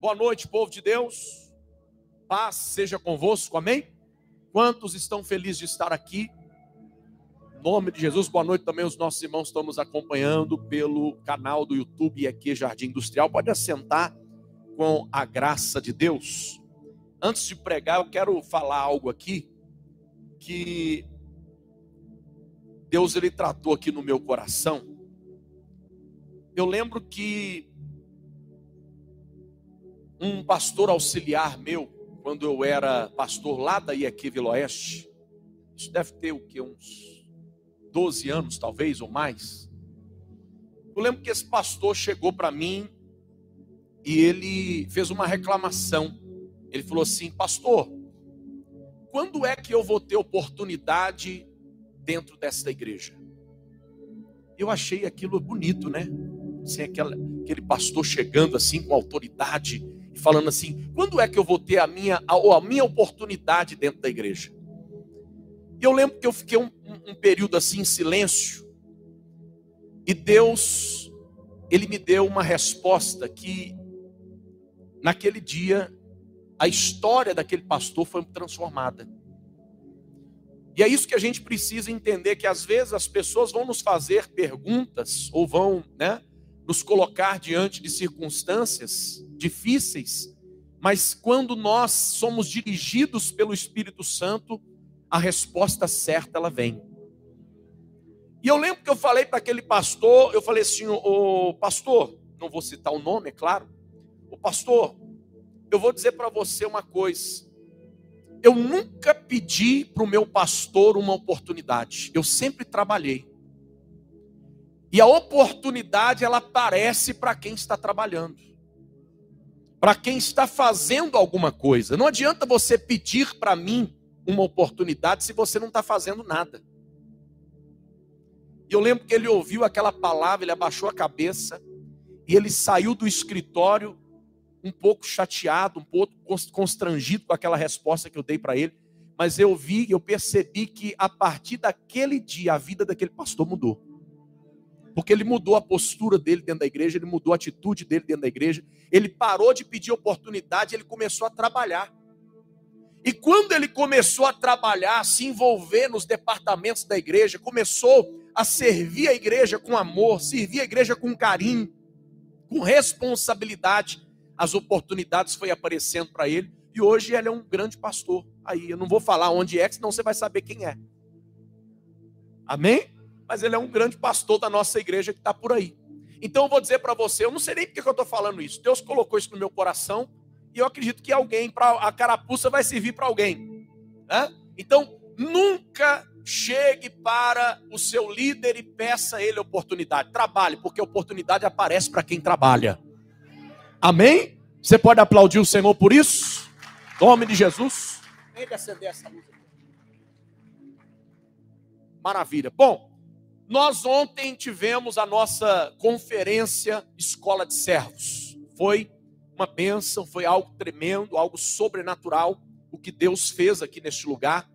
Boa noite, povo de Deus. Paz seja convosco, amém? Quantos estão felizes de estar aqui? Em nome de Jesus, boa noite também. Os nossos irmãos estão nos acompanhando pelo canal do YouTube aqui Jardim Industrial. Pode assentar com a graça de Deus. Antes de pregar, eu quero falar algo aqui que Deus ele tratou aqui no meu coração. Eu lembro que um pastor auxiliar meu, quando eu era pastor lá da IEQ Vila Oeste, isso deve ter o que, uns 12 anos talvez ou mais. Eu lembro que esse pastor chegou para mim e ele fez uma reclamação. Ele falou assim: Pastor, quando é que eu vou ter oportunidade dentro desta igreja? Eu achei aquilo bonito, né? Assim, aquele, aquele pastor chegando assim com autoridade falando assim: quando é que eu vou ter a minha, a, a minha oportunidade dentro da igreja? E eu lembro que eu fiquei um, um, um período assim em silêncio, e Deus, Ele me deu uma resposta que, naquele dia, a história daquele pastor foi transformada. E é isso que a gente precisa entender: que às vezes as pessoas vão nos fazer perguntas, ou vão, né? nos colocar diante de circunstâncias difíceis, mas quando nós somos dirigidos pelo Espírito Santo, a resposta certa ela vem. E eu lembro que eu falei para aquele pastor, eu falei assim, o pastor, não vou citar o nome, é claro. O pastor, eu vou dizer para você uma coisa. Eu nunca pedi para o meu pastor uma oportunidade. Eu sempre trabalhei. E a oportunidade ela aparece para quem está trabalhando. Para quem está fazendo alguma coisa. Não adianta você pedir para mim uma oportunidade se você não está fazendo nada. E eu lembro que ele ouviu aquela palavra, ele abaixou a cabeça e ele saiu do escritório um pouco chateado, um pouco constrangido com aquela resposta que eu dei para ele. Mas eu vi, eu percebi que a partir daquele dia a vida daquele pastor mudou. Porque ele mudou a postura dele dentro da igreja, ele mudou a atitude dele dentro da igreja, ele parou de pedir oportunidade, ele começou a trabalhar. E quando ele começou a trabalhar, a se envolver nos departamentos da igreja, começou a servir a igreja com amor, servir a igreja com carinho, com responsabilidade, as oportunidades foi aparecendo para ele, e hoje ele é um grande pastor. Aí eu não vou falar onde é, senão você vai saber quem é. Amém? Mas ele é um grande pastor da nossa igreja que está por aí. Então eu vou dizer para você, eu não sei nem porque eu estou falando isso. Deus colocou isso no meu coração e eu acredito que alguém, a carapuça vai servir para alguém. Né? Então nunca chegue para o seu líder e peça a ele oportunidade. Trabalhe, porque a oportunidade aparece para quem trabalha. Amém? Você pode aplaudir o Senhor por isso? Em nome de Jesus. Ele acender essa luz. Maravilha. Bom, nós ontem tivemos a nossa conferência Escola de Servos. Foi uma bênção, foi algo tremendo, algo sobrenatural o que Deus fez aqui neste lugar.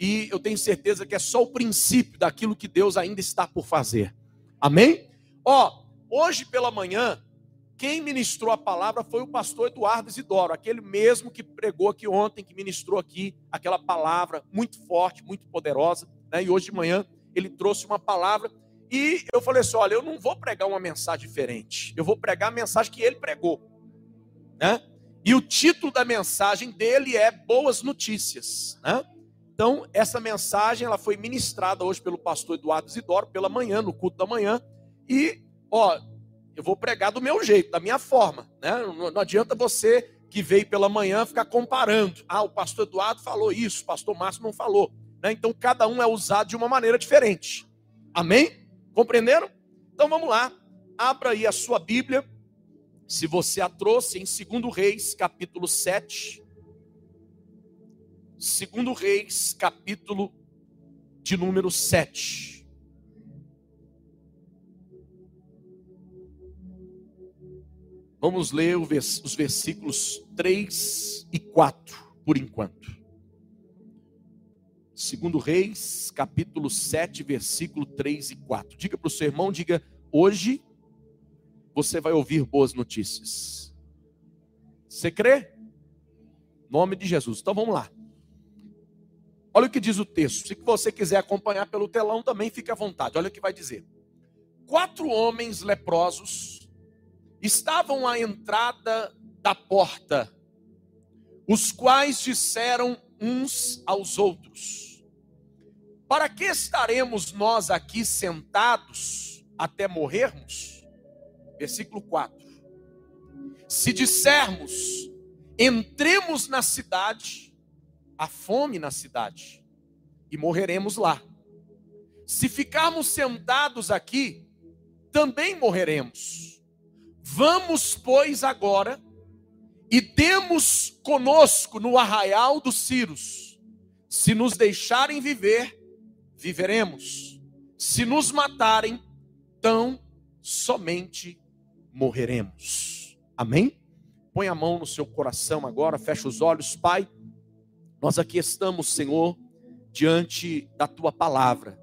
E eu tenho certeza que é só o princípio daquilo que Deus ainda está por fazer. Amém? Ó, hoje pela manhã, quem ministrou a palavra foi o pastor Eduardo Isidoro, aquele mesmo que pregou aqui ontem, que ministrou aqui aquela palavra muito forte, muito poderosa. Né? E hoje de manhã ele trouxe uma palavra e eu falei assim: olha, eu não vou pregar uma mensagem diferente, eu vou pregar a mensagem que ele pregou, né? E o título da mensagem dele é Boas Notícias, né? Então, essa mensagem ela foi ministrada hoje pelo pastor Eduardo Zidoro pela manhã, no culto da manhã, e ó, eu vou pregar do meu jeito, da minha forma, né? Não, não adianta você que veio pela manhã ficar comparando. Ah, o pastor Eduardo falou isso, o pastor Márcio não falou. Né? Então cada um é usado de uma maneira diferente. Amém? Compreenderam? Então vamos lá. Abra aí a sua Bíblia. Se você a trouxe em 2 Reis, capítulo 7. 2 Reis, capítulo de número 7. Vamos ler os versículos 3 e 4 por enquanto. Segundo Reis, capítulo 7, versículo 3 e 4. Diga para o seu irmão, diga, hoje você vai ouvir boas notícias. Você crê? Nome de Jesus. Então vamos lá. Olha o que diz o texto. Se você quiser acompanhar pelo telão também, fique à vontade. Olha o que vai dizer. Quatro homens leprosos estavam à entrada da porta, os quais disseram uns aos outros: Para que estaremos nós aqui sentados até morrermos? Versículo 4. Se dissermos, entremos na cidade, a fome na cidade e morreremos lá. Se ficarmos sentados aqui, também morreremos. Vamos, pois, agora e temos conosco no arraial dos Círios. Se nos deixarem viver, viveremos. Se nos matarem, tão somente morreremos. Amém? Põe a mão no seu coração agora, fecha os olhos, Pai. Nós aqui estamos, Senhor, diante da tua palavra.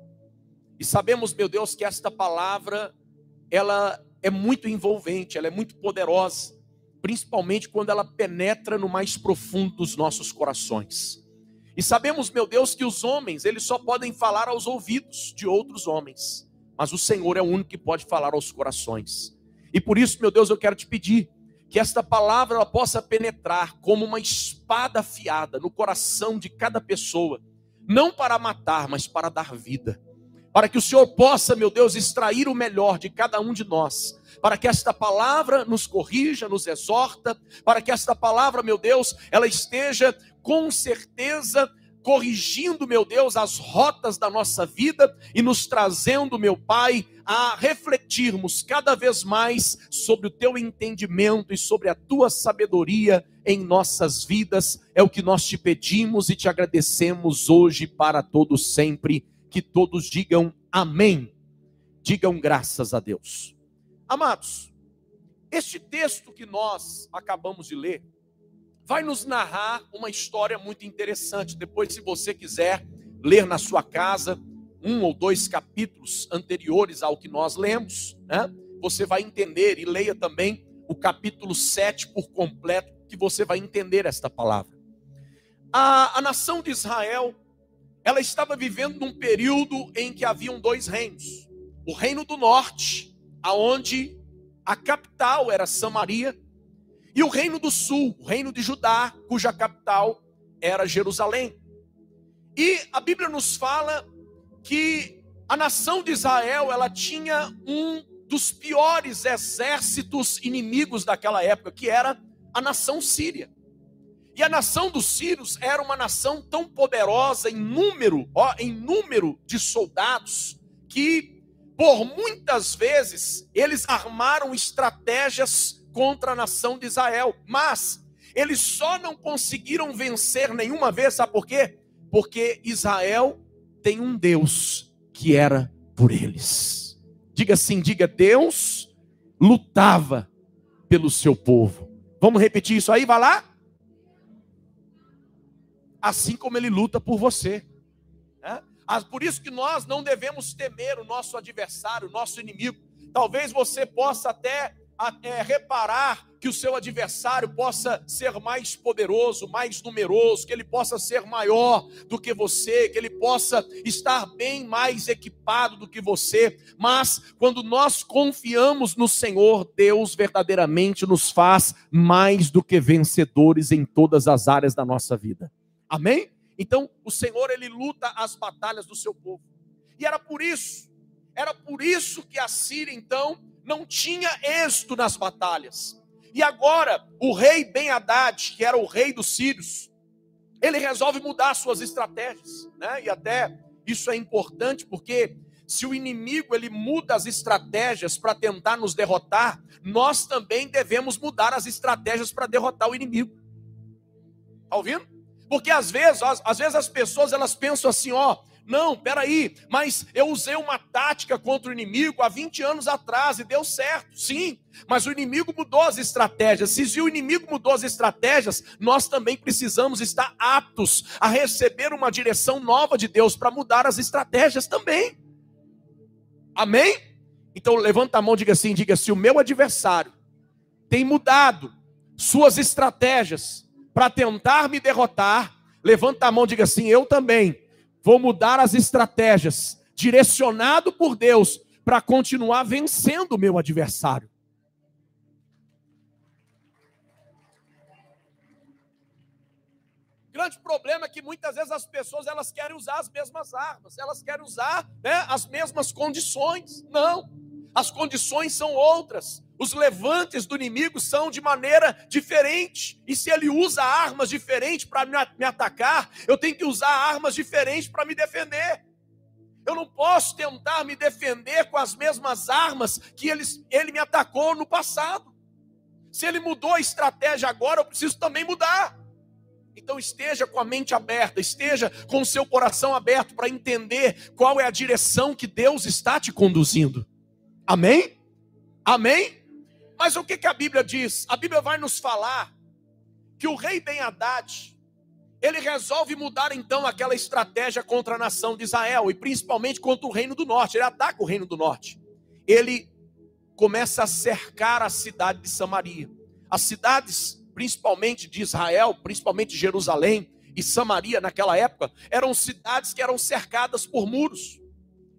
E sabemos, meu Deus, que esta palavra ela é muito envolvente, ela é muito poderosa, principalmente quando ela penetra no mais profundo dos nossos corações. E sabemos, meu Deus, que os homens, eles só podem falar aos ouvidos de outros homens, mas o Senhor é o único que pode falar aos corações. E por isso, meu Deus, eu quero te pedir que esta palavra ela possa penetrar como uma espada afiada no coração de cada pessoa, não para matar, mas para dar vida. Para que o Senhor possa, meu Deus, extrair o melhor de cada um de nós, para que esta palavra nos corrija, nos exorta, para que esta palavra, meu Deus, ela esteja com certeza corrigindo, meu Deus, as rotas da nossa vida e nos trazendo, meu Pai, a refletirmos cada vez mais sobre o teu entendimento e sobre a tua sabedoria em nossas vidas. É o que nós te pedimos e te agradecemos hoje para todos sempre. Que todos digam amém. Digam graças a Deus. Amados, este texto que nós acabamos de ler vai nos narrar uma história muito interessante. Depois, se você quiser ler na sua casa um ou dois capítulos anteriores ao que nós lemos, né? Você vai entender e leia também o capítulo 7 por completo, que você vai entender esta palavra. A, a nação de Israel, ela estava vivendo num período em que haviam dois reinos. O reino do norte, aonde a capital era Samaria, e o reino do sul, o reino de Judá, cuja capital era Jerusalém. E a Bíblia nos fala que a nação de Israel, ela tinha um dos piores exércitos inimigos daquela época, que era a nação síria. E a nação dos sírios era uma nação tão poderosa em número, ó, em número de soldados, que por muitas vezes eles armaram estratégias contra a nação de Israel. Mas eles só não conseguiram vencer nenhuma vez, sabe por quê? Porque Israel tem um Deus que era por eles. Diga assim, diga Deus lutava pelo seu povo. Vamos repetir isso aí, vai lá? Assim como ele luta por você. Né? Por isso que nós não devemos temer o nosso adversário, o nosso inimigo. Talvez você possa até é, reparar que o seu adversário possa ser mais poderoso, mais numeroso, que ele possa ser maior do que você, que ele possa estar bem mais equipado do que você, mas quando nós confiamos no Senhor, Deus verdadeiramente nos faz mais do que vencedores em todas as áreas da nossa vida. Amém? Então, o Senhor ele luta as batalhas do seu povo. E era por isso, era por isso que a Síria então não tinha êxito nas batalhas. E agora, o rei Ben Haddad, que era o rei dos sírios, ele resolve mudar suas estratégias, né? E até isso é importante porque se o inimigo ele muda as estratégias para tentar nos derrotar, nós também devemos mudar as estratégias para derrotar o inimigo. Tá ouvindo? Porque às vezes, às, às vezes as pessoas elas pensam assim, ó, não, peraí, mas eu usei uma tática contra o inimigo há 20 anos atrás e deu certo. Sim, mas o inimigo mudou as estratégias. Se o inimigo mudou as estratégias, nós também precisamos estar aptos a receber uma direção nova de Deus para mudar as estratégias também. Amém? Então levanta a mão diga assim: diga se o meu adversário tem mudado suas estratégias para tentar me derrotar, levanta a mão diga assim: eu também vou mudar as estratégias, direcionado por Deus, para continuar vencendo o meu adversário. grande problema é que muitas vezes as pessoas elas querem usar as mesmas armas, elas querem usar né, as mesmas condições. Não, as condições são outras. Os levantes do inimigo são de maneira diferente. E se ele usa armas diferentes para me atacar, eu tenho que usar armas diferentes para me defender. Eu não posso tentar me defender com as mesmas armas que ele, ele me atacou no passado. Se ele mudou a estratégia agora, eu preciso também mudar. Então esteja com a mente aberta, esteja com o seu coração aberto para entender qual é a direção que Deus está te conduzindo. Amém? Amém? Mas o que, que a Bíblia diz? A Bíblia vai nos falar que o rei Ben Haddad, ele resolve mudar então aquela estratégia contra a nação de Israel e principalmente contra o reino do norte. Ele ataca o reino do norte. Ele começa a cercar a cidade de Samaria. As cidades principalmente de Israel, principalmente Jerusalém e Samaria naquela época, eram cidades que eram cercadas por muros,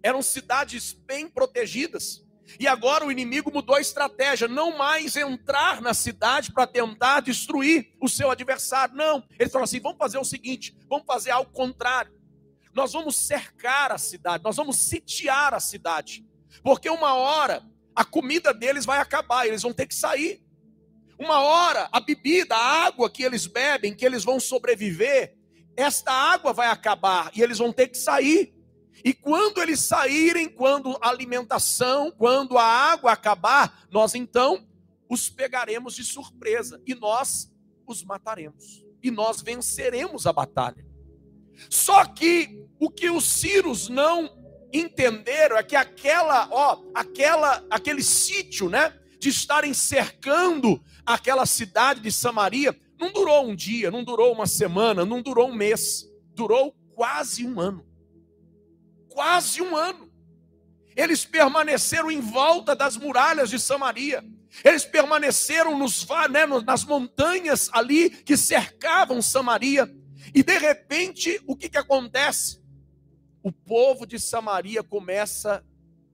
eram cidades bem protegidas. E agora o inimigo mudou a estratégia, não mais entrar na cidade para tentar destruir o seu adversário. Não, ele falou assim: vamos fazer o seguinte, vamos fazer algo contrário. Nós vamos cercar a cidade, nós vamos sitiar a cidade, porque uma hora a comida deles vai acabar, eles vão ter que sair. Uma hora, a bebida, a água que eles bebem, que eles vão sobreviver, esta água vai acabar e eles vão ter que sair. E quando eles saírem, quando a alimentação, quando a água acabar, nós então os pegaremos de surpresa e nós os mataremos. E nós venceremos a batalha. Só que o que os Círios não entenderam é que aquela, ó, aquela, aquele sítio, né, de estarem cercando aquela cidade de Samaria, não durou um dia, não durou uma semana, não durou um mês, durou quase um ano. Quase um ano. Eles permaneceram em volta das muralhas de Samaria. Eles permaneceram nos, né, nas montanhas ali que cercavam Samaria. E de repente, o que, que acontece? O povo de Samaria começa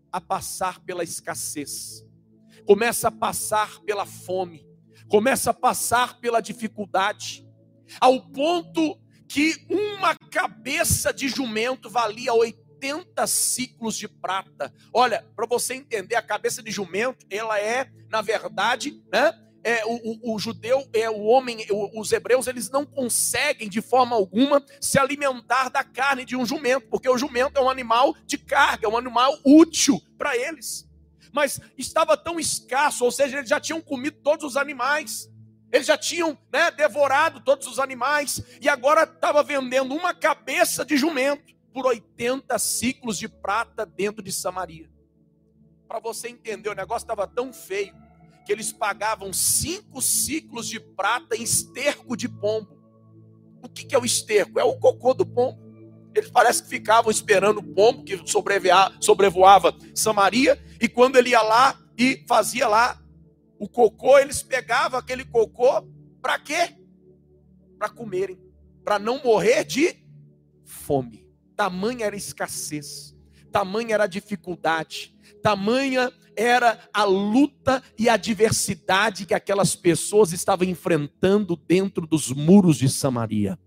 a passar pela escassez, começa a passar pela fome, começa a passar pela dificuldade, ao ponto que uma cabeça de jumento valia 80 ciclos de prata. Olha, para você entender, a cabeça de jumento, ela é, na verdade, né? É, o, o, o, judeu, é o homem, os hebreus, eles não conseguem de forma alguma se alimentar da carne de um jumento, porque o jumento é um animal de carga, é um animal útil para eles mas estava tão escasso, ou seja, eles já tinham comido todos os animais, eles já tinham né, devorado todos os animais, e agora estava vendendo uma cabeça de jumento por 80 ciclos de prata dentro de Samaria. Para você entender, o negócio estava tão feio que eles pagavam cinco ciclos de prata em esterco de pombo. O que, que é o esterco? É o cocô do pombo. Eles parece que ficavam esperando o pombo que sobrevoava Samaria, e quando ele ia lá e fazia lá o cocô, eles pegavam aquele cocô para quê? Para comerem, para não morrer de fome. Tamanha era a escassez, tamanha era a dificuldade, tamanha era a luta e a adversidade que aquelas pessoas estavam enfrentando dentro dos muros de Samaria.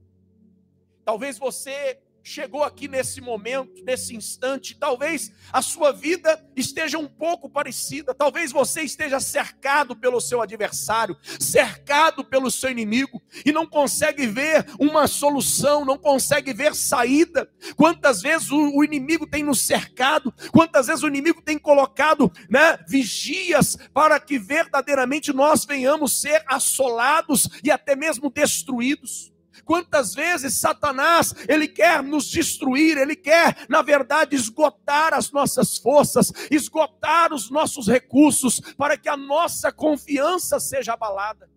Talvez você chegou aqui nesse momento, nesse instante, talvez a sua vida esteja um pouco parecida, talvez você esteja cercado pelo seu adversário, cercado pelo seu inimigo e não consegue ver uma solução, não consegue ver saída. Quantas vezes o, o inimigo tem nos cercado, quantas vezes o inimigo tem colocado, né, vigias para que verdadeiramente nós venhamos ser assolados e até mesmo destruídos. Quantas vezes Satanás, ele quer nos destruir, ele quer, na verdade, esgotar as nossas forças, esgotar os nossos recursos, para que a nossa confiança seja abalada.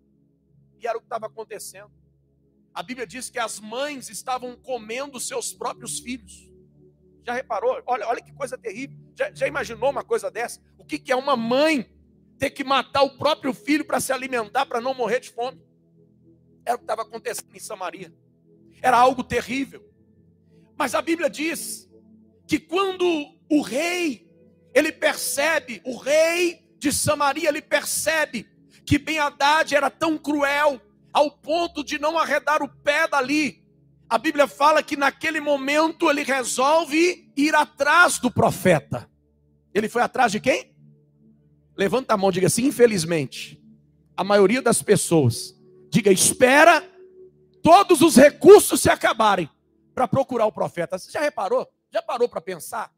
E era o que estava acontecendo. A Bíblia diz que as mães estavam comendo seus próprios filhos. Já reparou? Olha, olha que coisa terrível. Já, já imaginou uma coisa dessa? O que, que é uma mãe ter que matar o próprio filho para se alimentar, para não morrer de fome. Era o que estava acontecendo em Samaria. Era algo terrível. Mas a Bíblia diz que quando o rei, ele percebe, o rei de Samaria, ele percebe que Ben Haddad era tão cruel ao ponto de não arredar o pé dali. A Bíblia fala que naquele momento ele resolve ir atrás do profeta. Ele foi atrás de quem? Levanta a mão, diga assim: infelizmente, a maioria das pessoas, diga, espera todos os recursos se acabarem para procurar o profeta. Você já reparou? Já parou para pensar?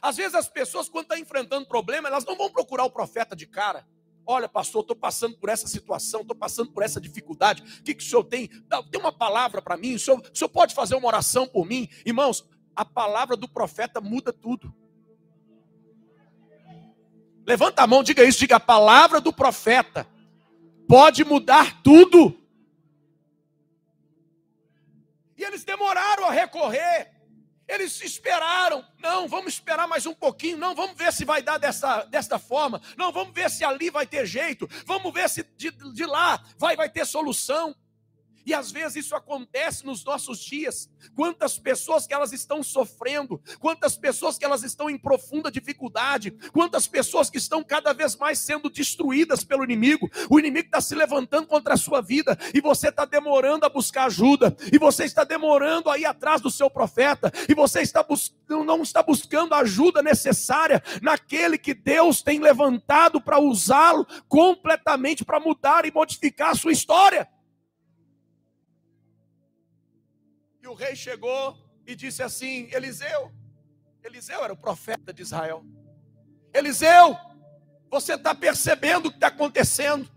Às vezes as pessoas, quando estão enfrentando problema, elas não vão procurar o profeta de cara. Olha, pastor, estou passando por essa situação, estou passando por essa dificuldade. O que, que o senhor tem? Tem uma palavra para mim? O senhor, o senhor pode fazer uma oração por mim? Irmãos, a palavra do profeta muda tudo. Levanta a mão, diga isso, diga a palavra do profeta pode mudar tudo. E eles demoraram a recorrer. Eles esperaram. Não, vamos esperar mais um pouquinho. Não, vamos ver se vai dar dessa, desta forma. Não, vamos ver se ali vai ter jeito. Vamos ver se de, de lá vai, vai ter solução. E às vezes isso acontece nos nossos dias. Quantas pessoas que elas estão sofrendo, quantas pessoas que elas estão em profunda dificuldade, quantas pessoas que estão cada vez mais sendo destruídas pelo inimigo. O inimigo está se levantando contra a sua vida e você está demorando a buscar ajuda, e você está demorando a ir atrás do seu profeta, e você está não está buscando a ajuda necessária naquele que Deus tem levantado para usá-lo completamente para mudar e modificar a sua história. E o rei chegou e disse assim: Eliseu, Eliseu era o profeta de Israel. Eliseu, você está percebendo o que está acontecendo?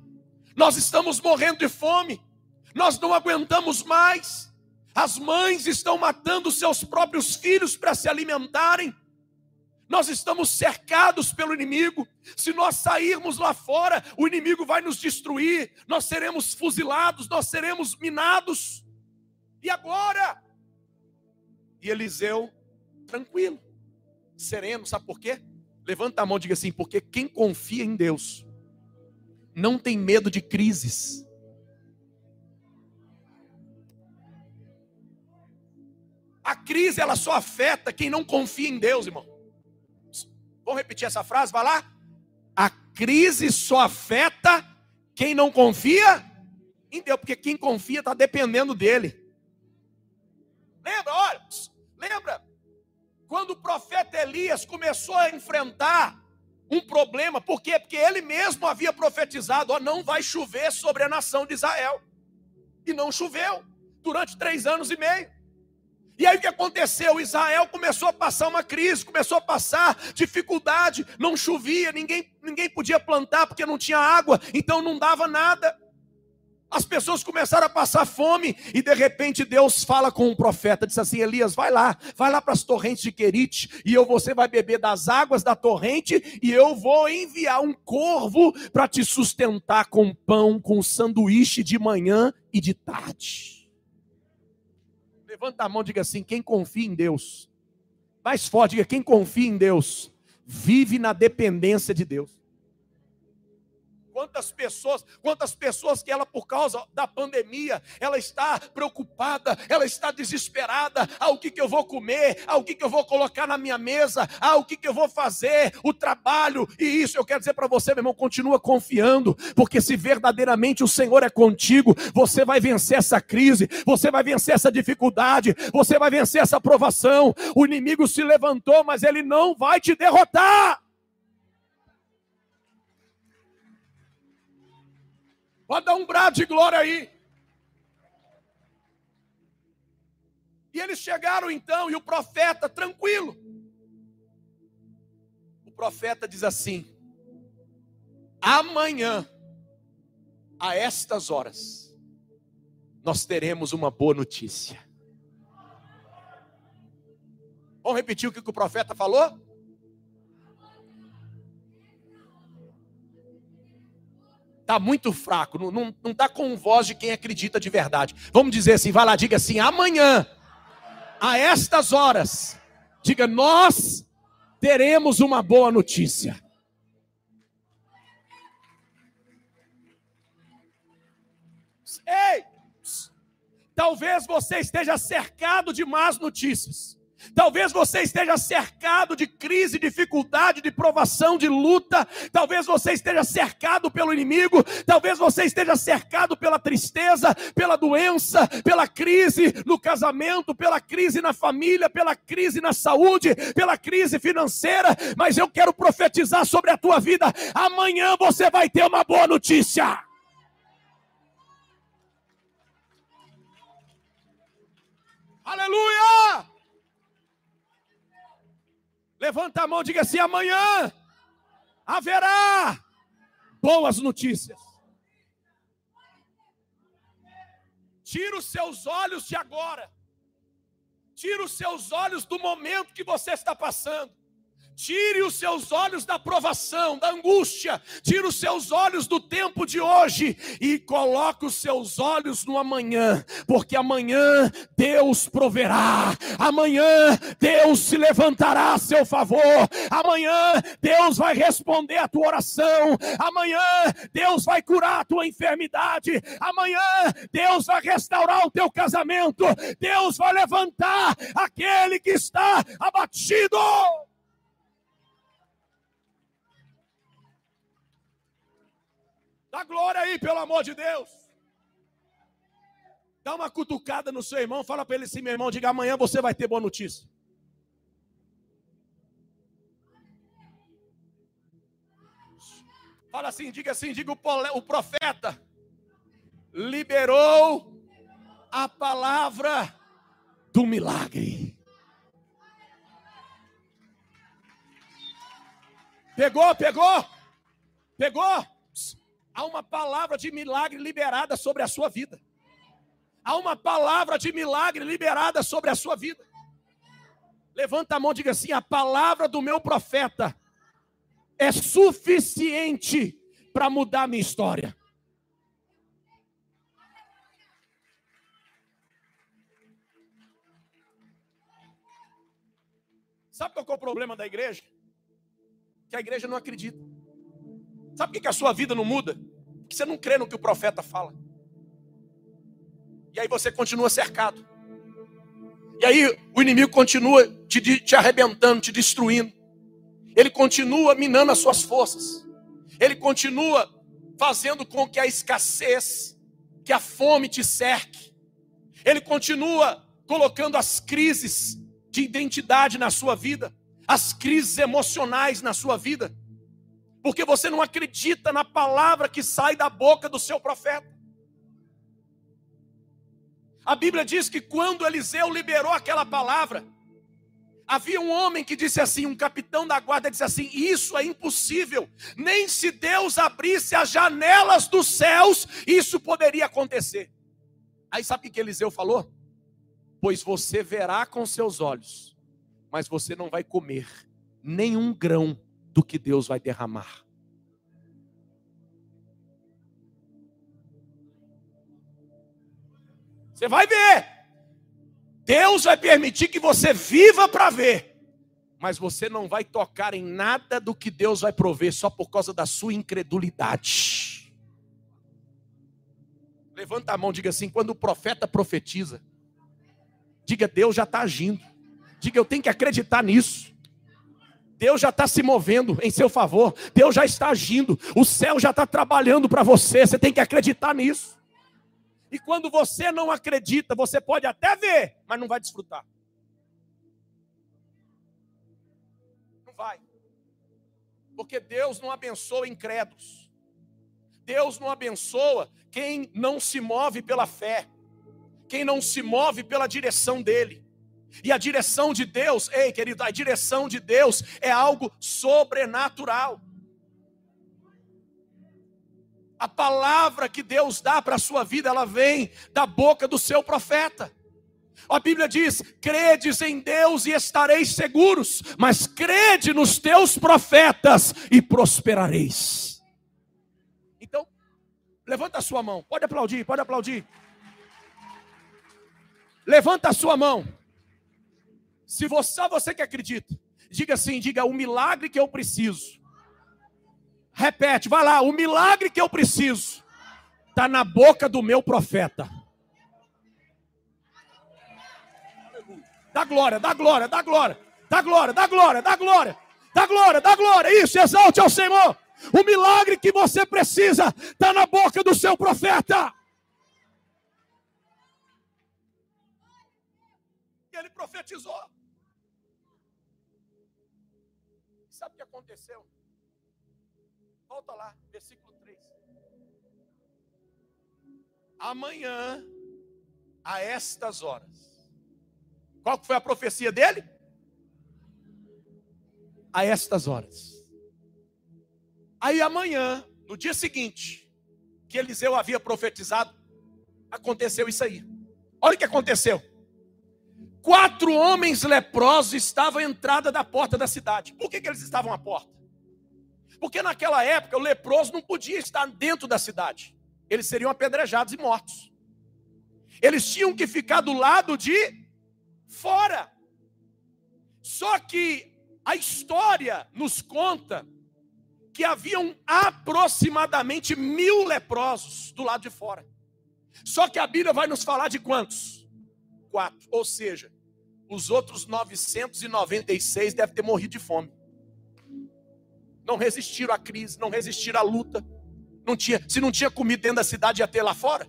Nós estamos morrendo de fome, nós não aguentamos mais. As mães estão matando seus próprios filhos para se alimentarem. Nós estamos cercados pelo inimigo. Se nós sairmos lá fora, o inimigo vai nos destruir. Nós seremos fuzilados, nós seremos minados. E agora? E Eliseu, tranquilo, sereno, sabe por quê? Levanta a mão e diga assim: porque quem confia em Deus não tem medo de crises. A crise ela só afeta quem não confia em Deus, irmão. Vamos repetir essa frase? Vai lá. A crise só afeta quem não confia em Deus, porque quem confia está dependendo dele. Lembra, olha, lembra? Quando o profeta Elias começou a enfrentar um problema, por quê? Porque ele mesmo havia profetizado: ó, não vai chover sobre a nação de Israel. E não choveu durante três anos e meio. E aí o que aconteceu? Israel começou a passar uma crise, começou a passar dificuldade, não chovia, ninguém, ninguém podia plantar porque não tinha água, então não dava nada. As pessoas começaram a passar fome e de repente Deus fala com um profeta, diz assim: Elias, vai lá, vai lá para as torrentes de Querite e eu você vai beber das águas da torrente e eu vou enviar um corvo para te sustentar com pão, com sanduíche de manhã e de tarde. Levanta a mão, diga assim: quem confia em Deus, mais forte, diga quem confia em Deus, vive na dependência de Deus. Quantas pessoas, quantas pessoas que ela, por causa da pandemia, ela está preocupada, ela está desesperada. Ah, o que, que eu vou comer? Ah, o que, que eu vou colocar na minha mesa? Ah, o que, que eu vou fazer? O trabalho. E isso eu quero dizer para você, meu irmão, continua confiando, porque se verdadeiramente o Senhor é contigo, você vai vencer essa crise, você vai vencer essa dificuldade, você vai vencer essa provação. O inimigo se levantou, mas ele não vai te derrotar. Pode dar um brado de glória aí. E eles chegaram então, e o profeta, tranquilo. O profeta diz assim: amanhã, a estas horas, nós teremos uma boa notícia. Vamos repetir o que o profeta falou? está muito fraco, não está com voz de quem acredita de verdade. Vamos dizer assim, vai lá, diga assim, amanhã, a estas horas, diga, nós teremos uma boa notícia. Ei! Talvez você esteja cercado de más notícias. Talvez você esteja cercado de crise, dificuldade, de provação, de luta. Talvez você esteja cercado pelo inimigo. Talvez você esteja cercado pela tristeza, pela doença, pela crise no casamento, pela crise na família, pela crise na saúde, pela crise financeira. Mas eu quero profetizar sobre a tua vida. Amanhã você vai ter uma boa notícia. Aleluia! Levanta a mão diga assim: amanhã haverá boas notícias. Tira os seus olhos de agora. Tira os seus olhos do momento que você está passando. Tire os seus olhos da provação, da angústia, tire os seus olhos do tempo de hoje e coloque os seus olhos no amanhã, porque amanhã Deus proverá, amanhã Deus se levantará a seu favor, amanhã Deus vai responder a tua oração, amanhã Deus vai curar a tua enfermidade, amanhã Deus vai restaurar o teu casamento, Deus vai levantar aquele que está abatido. Dá glória aí, pelo amor de Deus. Dá uma cutucada no seu irmão, fala para ele assim, meu irmão, diga amanhã você vai ter boa notícia. Fala assim, diga assim, diga o profeta liberou a palavra do milagre. Pegou, pegou? Pegou? Há uma palavra de milagre liberada sobre a sua vida. Há uma palavra de milagre liberada sobre a sua vida. Levanta a mão e diga assim: a palavra do meu profeta é suficiente para mudar a minha história. Sabe qual é o problema da igreja? Que a igreja não acredita. Sabe por que a sua vida não muda? Porque você não crê no que o profeta fala. E aí você continua cercado. E aí o inimigo continua te, te arrebentando, te destruindo. Ele continua minando as suas forças. Ele continua fazendo com que a escassez, que a fome te cerque. Ele continua colocando as crises de identidade na sua vida, as crises emocionais na sua vida porque você não acredita na palavra que sai da boca do seu profeta. A Bíblia diz que quando Eliseu liberou aquela palavra, havia um homem que disse assim, um capitão da guarda disse assim: Isso é impossível, nem se Deus abrisse as janelas dos céus, isso poderia acontecer. Aí sabe o que Eliseu falou? Pois você verá com seus olhos, mas você não vai comer nenhum grão do que Deus vai derramar. Você vai ver. Deus vai permitir que você viva para ver. Mas você não vai tocar em nada do que Deus vai prover só por causa da sua incredulidade. Levanta a mão, diga assim: quando o profeta profetiza, diga, Deus já está agindo. Diga, eu tenho que acreditar nisso. Deus já está se movendo em seu favor, Deus já está agindo, o céu já está trabalhando para você, você tem que acreditar nisso. E quando você não acredita, você pode até ver, mas não vai desfrutar. Não vai. Porque Deus não abençoa incrédulos. Deus não abençoa quem não se move pela fé, quem não se move pela direção dele. E a direção de Deus, ei querido, a direção de Deus é algo sobrenatural. A palavra que Deus dá para a sua vida, ela vem da boca do seu profeta. A Bíblia diz: credes em Deus e estareis seguros, mas crede nos teus profetas e prosperareis. Então, levanta a sua mão, pode aplaudir, pode aplaudir. Levanta a sua mão. Se você, só você que acredita, diga assim: diga o milagre que eu preciso. Repete, vai lá, o milagre que eu preciso está na boca do meu profeta. Dá glória, dá glória, dá glória, dá glória, dá glória, dá glória, dá glória, dá glória. Isso, exalte ao Senhor. O milagre que você precisa está na boca do seu profeta. Ele profetizou. Aconteceu? Volta lá, versículo 3. Amanhã, a estas horas. Qual foi a profecia dele? A estas horas. Aí amanhã, no dia seguinte, que Eliseu havia profetizado, aconteceu isso aí. Olha o que aconteceu. Quatro homens leprosos estavam à entrada da porta da cidade. Por que, que eles estavam à porta? Porque naquela época o leproso não podia estar dentro da cidade. Eles seriam apedrejados e mortos. Eles tinham que ficar do lado de fora. Só que a história nos conta que haviam aproximadamente mil leprosos do lado de fora. Só que a Bíblia vai nos falar de quantos? Ou seja, os outros 996 devem ter morrido de fome. Não resistiram à crise, não resistiram à luta. Não tinha, se não tinha comida dentro da cidade, ia ter lá fora.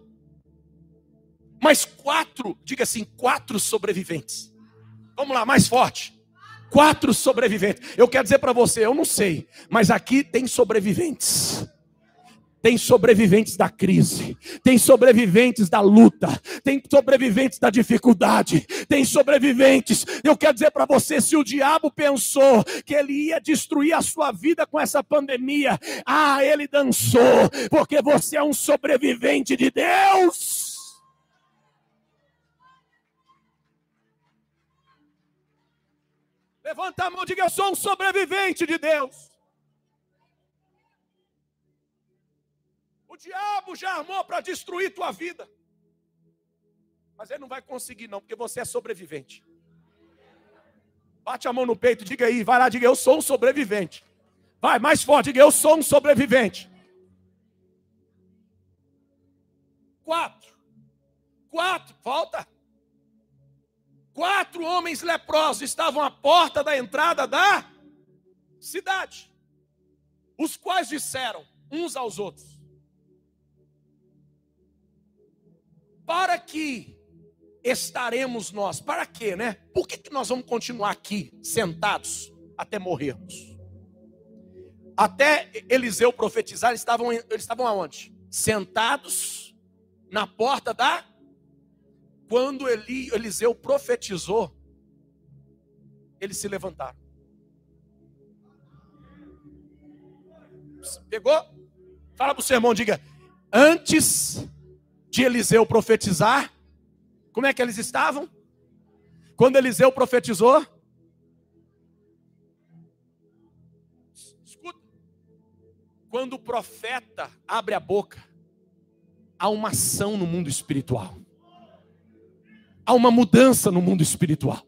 Mas quatro, diga assim, quatro sobreviventes. Vamos lá, mais forte. Quatro sobreviventes. Eu quero dizer para você, eu não sei, mas aqui tem sobreviventes. Tem sobreviventes da crise, tem sobreviventes da luta, tem sobreviventes da dificuldade, tem sobreviventes. Eu quero dizer para você: se o diabo pensou que ele ia destruir a sua vida com essa pandemia, ah, ele dançou, porque você é um sobrevivente de Deus. Levanta a mão e diga: Eu sou um sobrevivente de Deus. Diabo já armou para destruir tua vida. Mas ele não vai conseguir, não, porque você é sobrevivente. Bate a mão no peito, diga aí, vai lá, diga: Eu sou um sobrevivente. Vai, mais forte, diga: Eu sou um sobrevivente. Quatro. Quatro, volta. Quatro homens leprosos estavam à porta da entrada da cidade, os quais disseram uns aos outros: Para que estaremos nós? Para quê, né? Por que, que nós vamos continuar aqui sentados até morrermos? Até Eliseu profetizar, eles estavam, eles estavam aonde? Sentados na porta da quando Eli, Eliseu profetizou, eles se levantaram. Pegou? Fala para o seu irmão, diga: antes de Eliseu profetizar, como é que eles estavam? Quando Eliseu profetizou, escuta, quando o profeta abre a boca, há uma ação no mundo espiritual. Há uma mudança no mundo espiritual.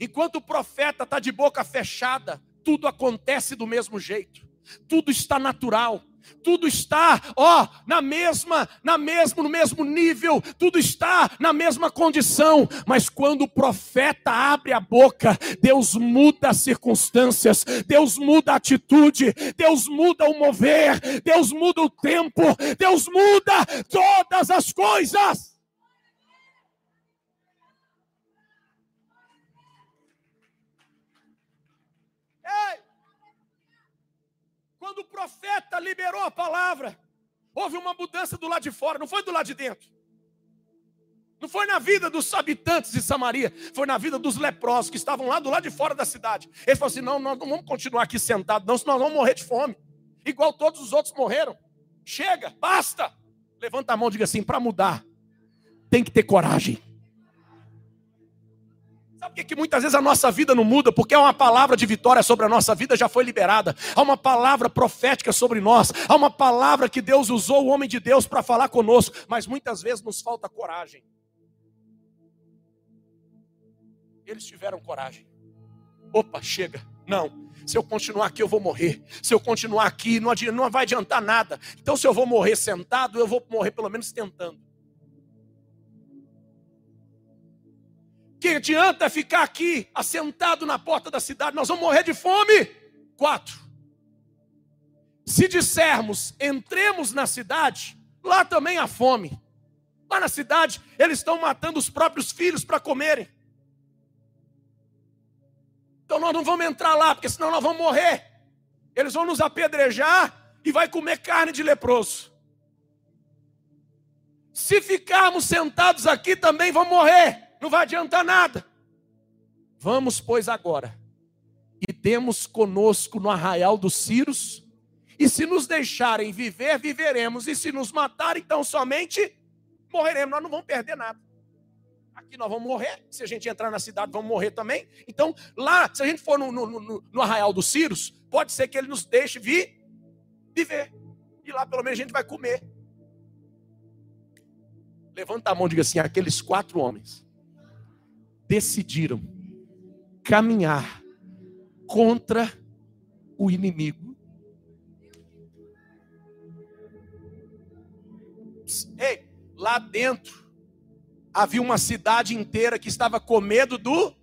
Enquanto o profeta está de boca fechada, tudo acontece do mesmo jeito, tudo está natural, tudo está, ó, na mesma, na mesmo, no mesmo nível, tudo está na mesma condição, mas quando o profeta abre a boca, Deus muda as circunstâncias, Deus muda a atitude, Deus muda o mover, Deus muda o tempo, Deus muda todas as coisas. Quando o profeta liberou a palavra, houve uma mudança do lado de fora, não foi do lado de dentro. Não foi na vida dos habitantes de Samaria, foi na vida dos leprosos que estavam lá do lado de fora da cidade. Eles falaram assim: não, nós não vamos continuar aqui sentados, não, senão nós vamos morrer de fome. Igual todos os outros morreram. Chega, basta. Levanta a mão e diga assim: para mudar, tem que ter coragem. Sabe por que muitas vezes a nossa vida não muda? Porque há uma palavra de vitória sobre a nossa vida já foi liberada. Há uma palavra profética sobre nós. Há uma palavra que Deus usou o homem de Deus para falar conosco. Mas muitas vezes nos falta coragem. Eles tiveram coragem. Opa, chega. Não. Se eu continuar aqui, eu vou morrer. Se eu continuar aqui, não, adianta, não vai adiantar nada. Então, se eu vou morrer sentado, eu vou morrer pelo menos tentando. Que adianta ficar aqui, assentado na porta da cidade? Nós vamos morrer de fome. Quatro. Se dissermos, entremos na cidade, lá também há fome. Lá na cidade, eles estão matando os próprios filhos para comerem. Então nós não vamos entrar lá, porque senão nós vamos morrer. Eles vão nos apedrejar e vai comer carne de leproso. Se ficarmos sentados aqui também vamos morrer, não vai adiantar nada. Vamos, pois, agora, e temos conosco no arraial dos Círios, e se nos deixarem viver, viveremos, e se nos matarem, então somente morreremos, nós não vamos perder nada. Aqui nós vamos morrer, se a gente entrar na cidade, vamos morrer também. Então, lá, se a gente for no, no, no, no arraial dos Círios, pode ser que ele nos deixe vir viver. E lá pelo menos a gente vai comer. Levanta a mão e diga assim: aqueles quatro homens decidiram caminhar contra o inimigo. Ei, lá dentro havia uma cidade inteira que estava com medo do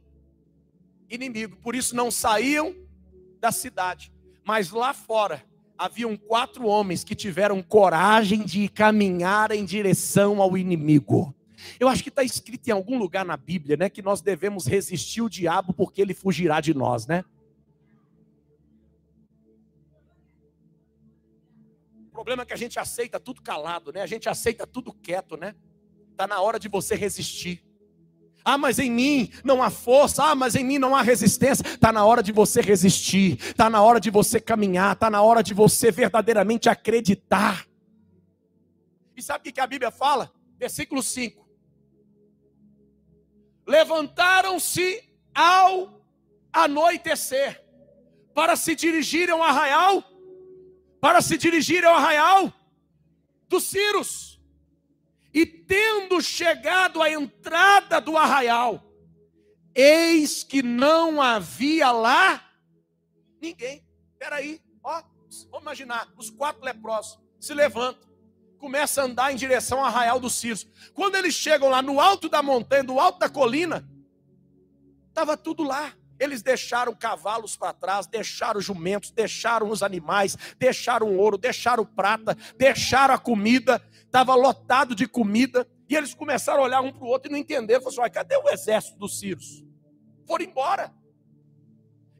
inimigo, por isso não saíam da cidade. Mas lá fora haviam quatro homens que tiveram coragem de caminhar em direção ao inimigo. Eu acho que está escrito em algum lugar na Bíblia, né, que nós devemos resistir o diabo porque ele fugirá de nós, né? O problema é que a gente aceita tudo calado, né? A gente aceita tudo quieto, né? Está na hora de você resistir. Ah, mas em mim não há força. Ah, mas em mim não há resistência. Está na hora de você resistir. Está na hora de você caminhar. Está na hora de você verdadeiramente acreditar. E sabe o que a Bíblia fala? Versículo 5. Levantaram-se ao anoitecer para se dirigirem ao arraial, para se dirigirem ao arraial dos Círios. E tendo chegado à entrada do arraial, eis que não havia lá ninguém. Espera aí, ó, vamos imaginar, os quatro leprosos se levantam, começam a andar em direção ao arraial dos Círios. Quando eles chegam lá no alto da montanha, no alto da colina, estava tudo lá. Eles deixaram cavalos para trás, deixaram jumentos, deixaram os animais, deixaram ouro, deixaram prata, deixaram a comida, estava lotado de comida, e eles começaram a olhar um para o outro e não entenderam. Falaram assim: cadê o exército dos Círios? Foram embora.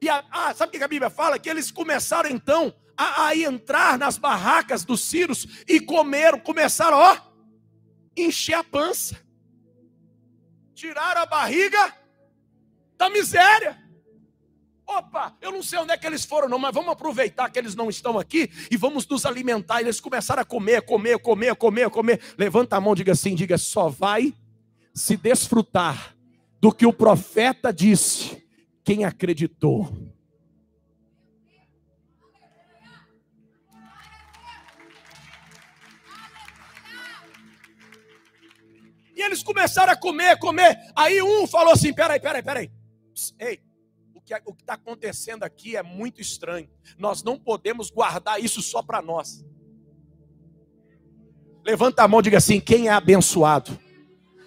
E a, ah, sabe o que a Bíblia fala? Que eles começaram então a, a entrar nas barracas dos Círios e comeram, começaram, ó, encher a pança, tiraram a barriga da miséria. Opa, eu não sei onde é que eles foram, não, mas vamos aproveitar que eles não estão aqui e vamos nos alimentar. Eles começaram a comer, comer, comer, comer, comer. Levanta a mão, diga assim: diga, só vai se desfrutar do que o profeta disse, quem acreditou. E eles começaram a comer, comer. Aí um falou assim: peraí, peraí, peraí. Ei, o que está acontecendo aqui é muito estranho. Nós não podemos guardar isso só para nós. Levanta a mão diga assim: quem é abençoado?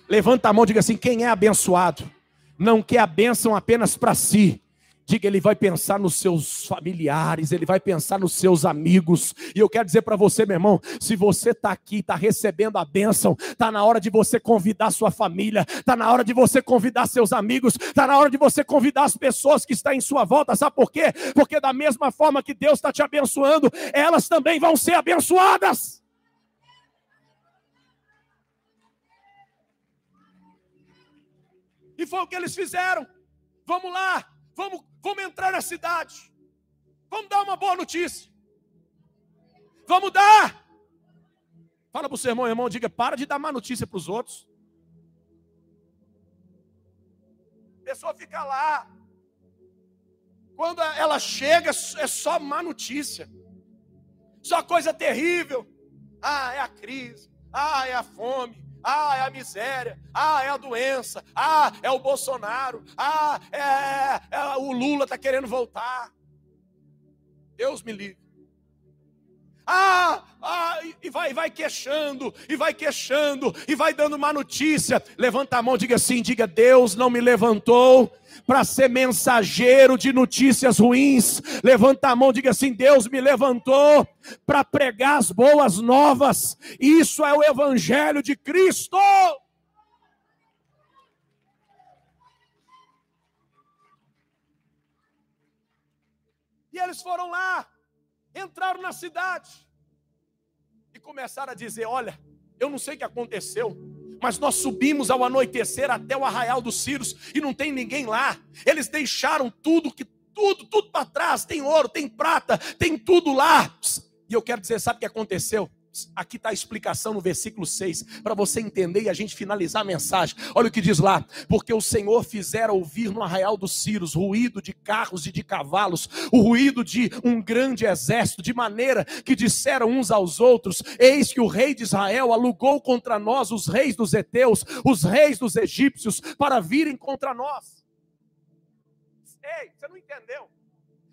Levanta a mão diga assim: quem é abençoado? Não quer a bênção apenas para si, Diga, ele vai pensar nos seus familiares, ele vai pensar nos seus amigos. E eu quero dizer para você, meu irmão, se você está aqui, está recebendo a bênção, está na hora de você convidar sua família, está na hora de você convidar seus amigos, está na hora de você convidar as pessoas que estão em sua volta. Sabe por quê? Porque da mesma forma que Deus está te abençoando, elas também vão ser abençoadas. E foi o que eles fizeram. Vamos lá, Vamos, vamos entrar na cidade. Vamos dar uma boa notícia. Vamos dar. Fala para o seu irmão, irmão, diga, para de dar má notícia para os outros. A pessoa fica lá. Quando ela chega, é só má notícia. Só coisa terrível. Ah, é a crise. Ah, é a fome. Ah, é a miséria. Ah, é a doença. Ah, é o Bolsonaro. Ah, é, é, é o Lula está querendo voltar. Deus me livre. Ah, ah, e vai, vai queixando, e vai queixando, e vai dando má notícia. Levanta a mão, diga assim: diga, Deus não me levantou para ser mensageiro de notícias ruins. Levanta a mão, diga assim: Deus me levantou para pregar as boas novas. Isso é o Evangelho de Cristo. E eles foram lá entraram na cidade e começaram a dizer: Olha, eu não sei o que aconteceu, mas nós subimos ao anoitecer até o arraial dos Círios e não tem ninguém lá. Eles deixaram tudo que tudo, tudo para trás, tem ouro, tem prata, tem tudo lá. E eu quero dizer, sabe o que aconteceu? Aqui está a explicação no versículo 6, para você entender e a gente finalizar a mensagem. Olha o que diz lá: porque o Senhor fizera ouvir no arraial dos Círios ruído de carros e de cavalos, o ruído de um grande exército, de maneira que disseram uns aos outros: Eis que o rei de Israel alugou contra nós os reis dos heteus, os reis dos egípcios, para virem contra nós. Ei, você não entendeu?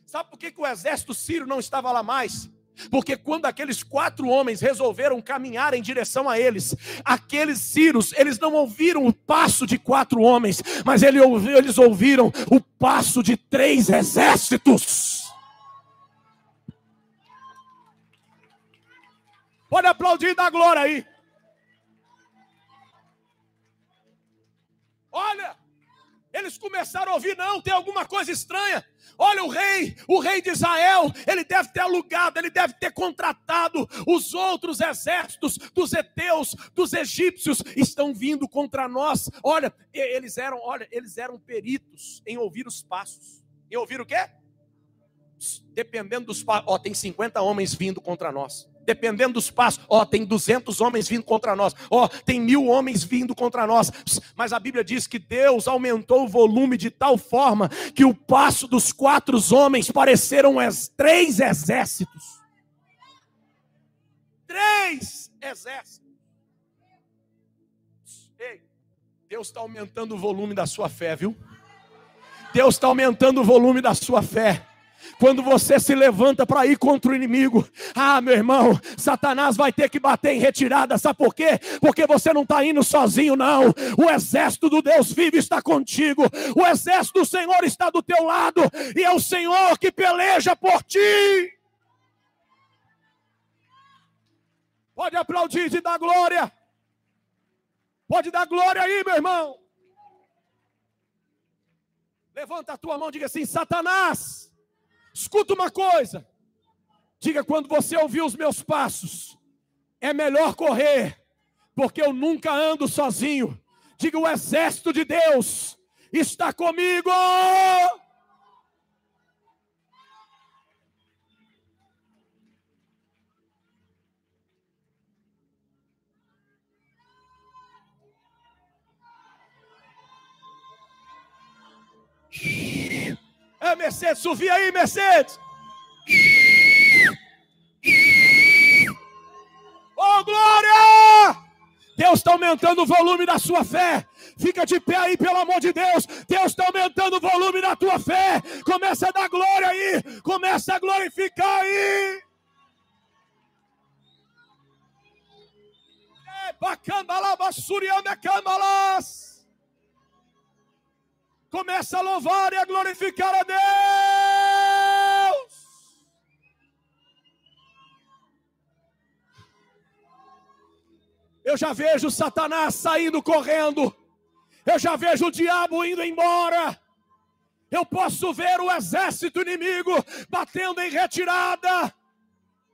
Sabe por que, que o exército sírio não estava lá mais? Porque quando aqueles quatro homens resolveram caminhar em direção a eles, aqueles Círios, eles não ouviram o passo de quatro homens, mas eles ouviram o passo de três exércitos. Pode aplaudir da glória aí. Olha, eles começaram a ouvir, não, tem alguma coisa estranha. Olha o rei, o rei de Israel, ele deve ter alugado, ele deve ter contratado os outros exércitos dos heteus, dos egípcios estão vindo contra nós. Olha, eles eram, olha, eles eram peritos em ouvir os passos. Em ouvir o quê? Dependendo dos passos, ó, tem 50 homens vindo contra nós dependendo dos passos, ó, tem 200 homens vindo contra nós, ó, tem mil homens vindo contra nós, mas a Bíblia diz que Deus aumentou o volume de tal forma que o passo dos quatro homens pareceram três exércitos. Três exércitos. Ei, Deus está aumentando o volume da sua fé, viu? Deus está aumentando o volume da sua fé. Quando você se levanta para ir contra o inimigo, ah, meu irmão, Satanás vai ter que bater em retirada, sabe por quê? Porque você não está indo sozinho, não. O exército do Deus vivo está contigo, o exército do Senhor está do teu lado, e é o Senhor que peleja por ti. Pode aplaudir e dar glória. Pode dar glória aí, meu irmão. Levanta a tua mão e diga assim: Satanás Escuta uma coisa. Diga quando você ouvir os meus passos, é melhor correr, porque eu nunca ando sozinho. Diga o exército de Deus está comigo. Mercedes, subir aí, Mercedes. Oh, glória! Deus está aumentando o volume da sua fé. Fica de pé aí, pelo amor de Deus. Deus está aumentando o volume da tua fé. Começa a dar glória aí. Começa a glorificar aí. Bassurianda, cambalás. Começa a louvar e a glorificar a Deus. Eu já vejo Satanás saindo correndo. Eu já vejo o diabo indo embora. Eu posso ver o exército inimigo batendo em retirada.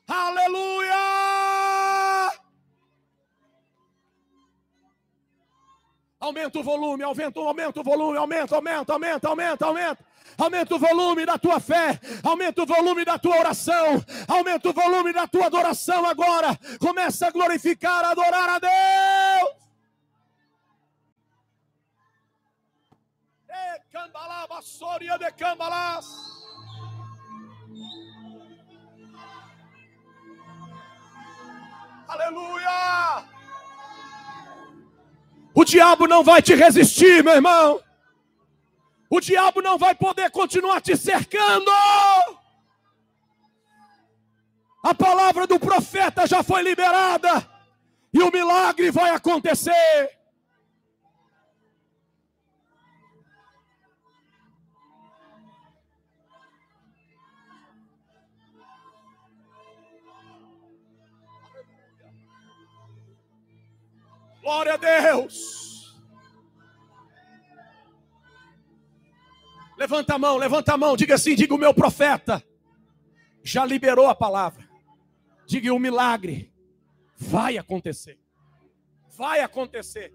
Aleluia! Aumenta o volume, aumenta, aumenta o volume, aumenta, aumenta, aumenta, aumenta, aumenta. Aumenta o volume da tua fé, aumenta o volume da tua oração, aumenta o volume da tua adoração agora. Começa a glorificar, a adorar a Deus. E cambalá, soria de cambalás. Aleluia! O diabo não vai te resistir, meu irmão. O diabo não vai poder continuar te cercando. A palavra do profeta já foi liberada. E o milagre vai acontecer. Glória a Deus. Levanta a mão, levanta a mão, diga assim: diga o meu profeta. Já liberou a palavra. Diga o milagre. Vai acontecer. Vai acontecer.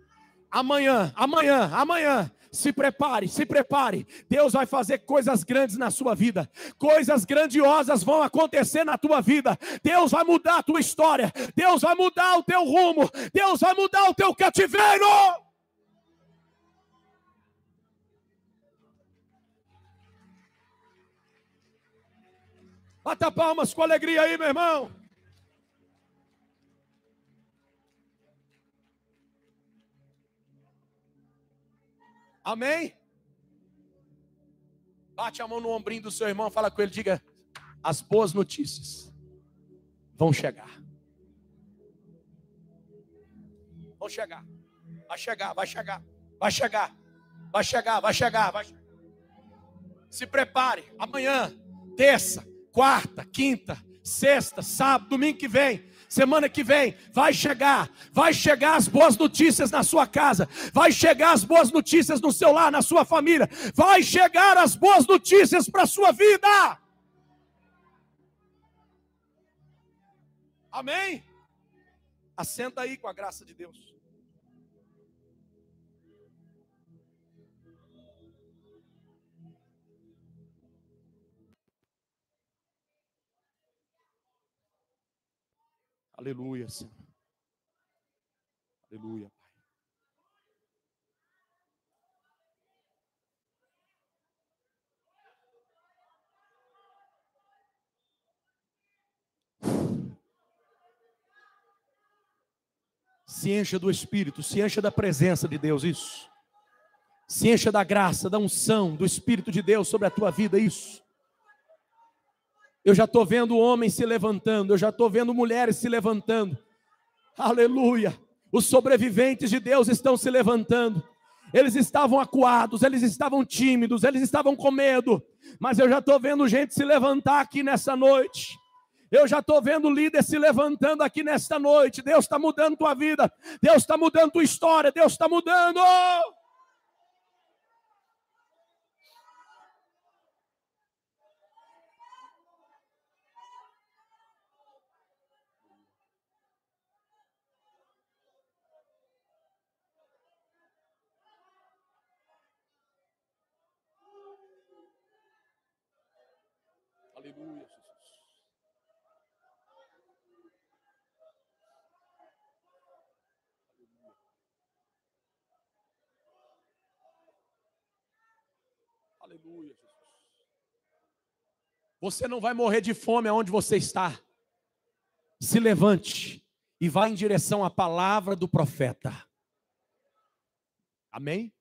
Amanhã, amanhã, amanhã. Se prepare, se prepare. Deus vai fazer coisas grandes na sua vida. Coisas grandiosas vão acontecer na tua vida. Deus vai mudar a tua história. Deus vai mudar o teu rumo. Deus vai mudar o teu cativeiro. Bata palmas com alegria aí, meu irmão. Amém? Bate a mão no ombrinho do seu irmão, fala com ele, diga: as boas notícias vão chegar. Vão chegar. Vai chegar, vai chegar, vai chegar, vai chegar, vai chegar, vai. Se prepare, amanhã, terça, quarta, quinta, sexta, sábado, domingo que vem, Semana que vem vai chegar, vai chegar as boas notícias na sua casa, vai chegar as boas notícias no seu lar, na sua família, vai chegar as boas notícias para a sua vida. Amém? Assenta aí com a graça de Deus. Aleluia, Senhor. Aleluia, Pai. Se encha do Espírito, se encha da presença de Deus, isso. Se encha da graça, da unção, do Espírito de Deus sobre a tua vida, isso. Eu já estou vendo homens se levantando, eu já estou vendo mulheres se levantando. Aleluia. Os sobreviventes de Deus estão se levantando. Eles estavam acuados, eles estavam tímidos, eles estavam com medo. Mas eu já estou vendo gente se levantar aqui nessa noite. Eu já estou vendo líder se levantando aqui nesta noite. Deus está mudando tua vida. Deus está mudando tua história. Deus está mudando. Aleluia, Aleluia, Jesus. Você não vai morrer de fome aonde você está. Se levante e vá em direção à palavra do profeta. Amém?